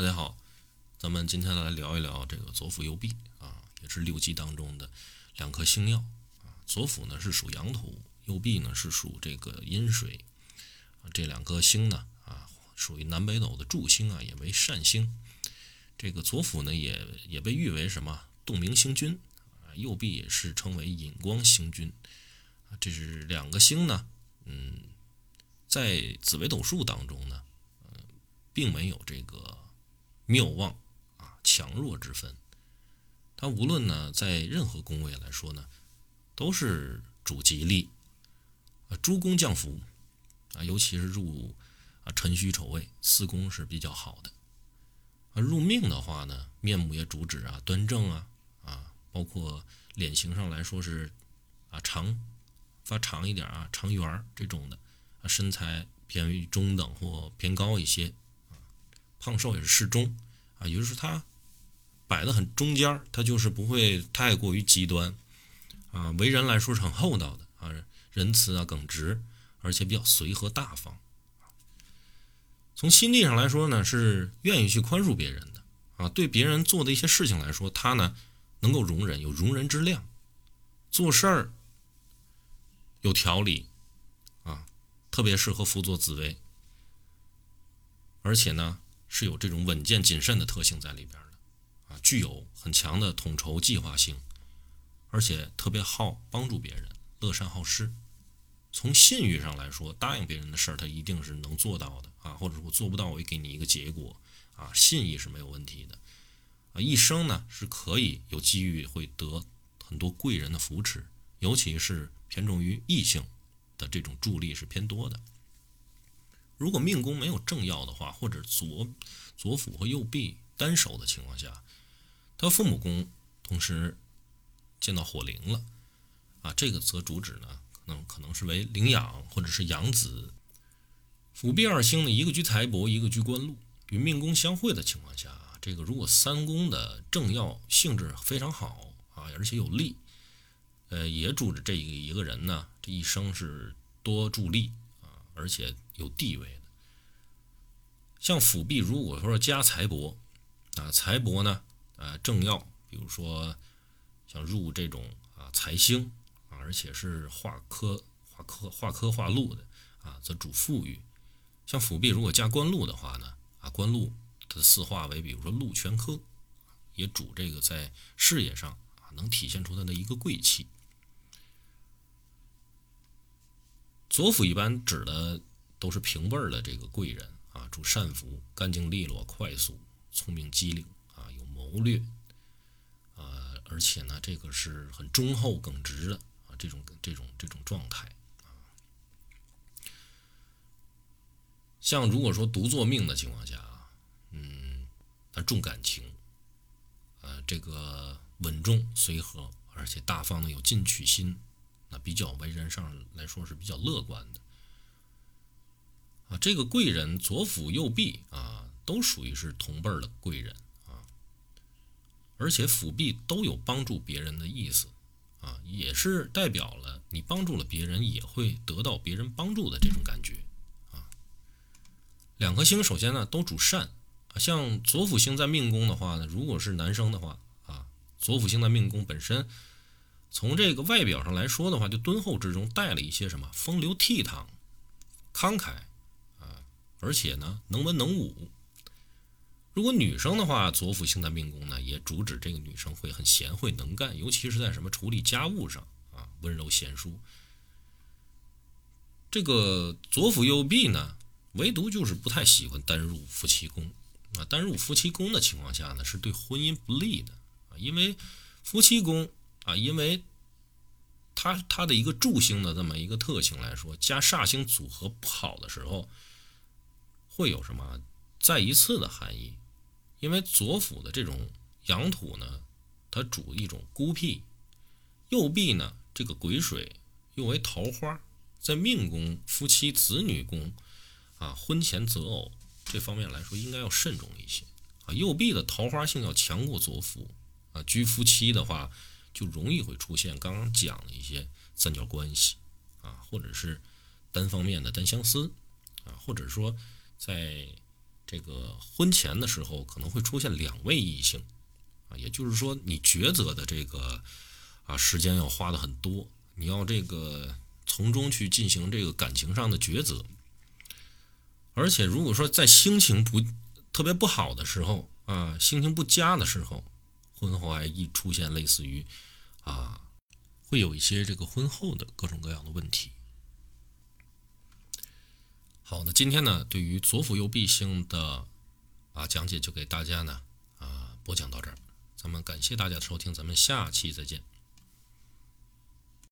大家好，咱们今天来聊一聊这个左辅右弼啊，也是六吉当中的两颗星耀啊。左辅呢是属阳土，右弼呢是属这个阴水啊。这两颗星呢啊，属于南北斗的助星啊，也为善星。这个左辅呢也也被誉为什么洞明星君啊，右弼也是称为引光星君啊。这是两个星呢，嗯，在紫微斗数当中呢，呃，并没有这个。妙望啊，强弱之分，它无论呢在任何宫位来说呢，都是主吉利啊，诸宫降福啊，尤其是入啊辰戌丑未四宫是比较好的啊。入命的话呢，面目也主旨啊端正啊啊，包括脸型上来说是啊长发长一点啊长圆这种的啊，身材偏于中等或偏高一些。胖瘦也是适中啊，也就是他摆的很中间他就是不会太过于极端啊。为人来说是很厚道的啊，仁慈啊，耿直，而且比较随和大方。从心地上来说呢，是愿意去宽恕别人的啊。对别人做的一些事情来说，他呢能够容忍，有容人之量，做事儿有条理啊，特别适合辅佐紫薇，而且呢。是有这种稳健谨慎的特性在里边的，啊，具有很强的统筹计划性，而且特别好帮助别人，乐善好施。从信誉上来说，答应别人的事儿，他一定是能做到的啊，或者我做不到，我也给你一个结果啊，信义是没有问题的啊。一生呢是可以有机遇会得很多贵人的扶持，尤其是偏重于异性的这种助力是偏多的。如果命宫没有正要的话，或者左左辅和右弼单守的情况下，他父母宫同时见到火灵了啊，这个则主旨呢，可能可能是为领养或者是养子。辅弼二星呢，一个居财帛，一个居官禄，与命宫相会的情况下啊，这个如果三宫的正要性质非常好啊，而且有利，呃，也主着这一个人呢，这一生是多助力啊。而且有地位，像辅弼，如果说加财帛啊，财帛呢，呃，正要，比如说像入这种啊财星啊，而且是化科、化科、化科、化禄的啊，则主富裕。像辅弼如果加官禄的话呢，啊，官禄它四化为，比如说禄全科，也主这个在事业上啊，能体现出它的一个贵气。左辅一般指的都是平辈儿的这个贵人啊，主善福、干净利落、快速、聪明机灵啊，有谋略啊，而且呢，这个是很忠厚耿直的啊，这种这种这种状态啊。像如果说独坐命的情况下啊，嗯，他重感情，呃，这个稳重随和，而且大方的有进取心。那比较为人上来说是比较乐观的啊，这个贵人左辅右弼啊，都属于是同辈儿的贵人啊，而且辅弼都有帮助别人的意思啊，也是代表了你帮助了别人，也会得到别人帮助的这种感觉啊。两颗星首先呢都主善啊，像左辅星在命宫的话呢，如果是男生的话啊，左辅星在命宫本身。从这个外表上来说的话，就敦厚之中带了一些什么风流倜傥、慷慨，而且呢能文能武。如果女生的话，左辅星在命宫呢，也主旨这个女生会很贤惠能干，尤其是在什么处理家务上啊，温柔贤淑。这个左辅右弼呢，唯独就是不太喜欢单入夫妻宫啊。单入夫妻宫的情况下呢，是对婚姻不利的啊，因为夫妻宫。啊，因为它它的一个助星的这么一个特性来说，加煞星组合不好的时候，会有什么再一次的含义？因为左辅的这种阳土呢，它主一种孤僻；右弼呢，这个癸水又为桃花，在命宫、夫妻、子女宫啊，婚前择偶这方面来说，应该要慎重一些啊。右弼的桃花性要强过左辅啊，居夫妻的话。就容易会出现刚刚讲的一些三角关系啊，或者是单方面的单相思啊，或者说在这个婚前的时候可能会出现两位异性啊，也就是说你抉择的这个啊时间要花的很多，你要这个从中去进行这个感情上的抉择。而且如果说在心情不特别不好的时候啊，心情不佳的时候，婚后还易出现类似于啊，会有一些这个婚后的各种各样的问题。好，那今天呢，对于左辅右弼星的啊讲解就给大家呢啊播讲到这儿，咱们感谢大家的收听，咱们下期再见。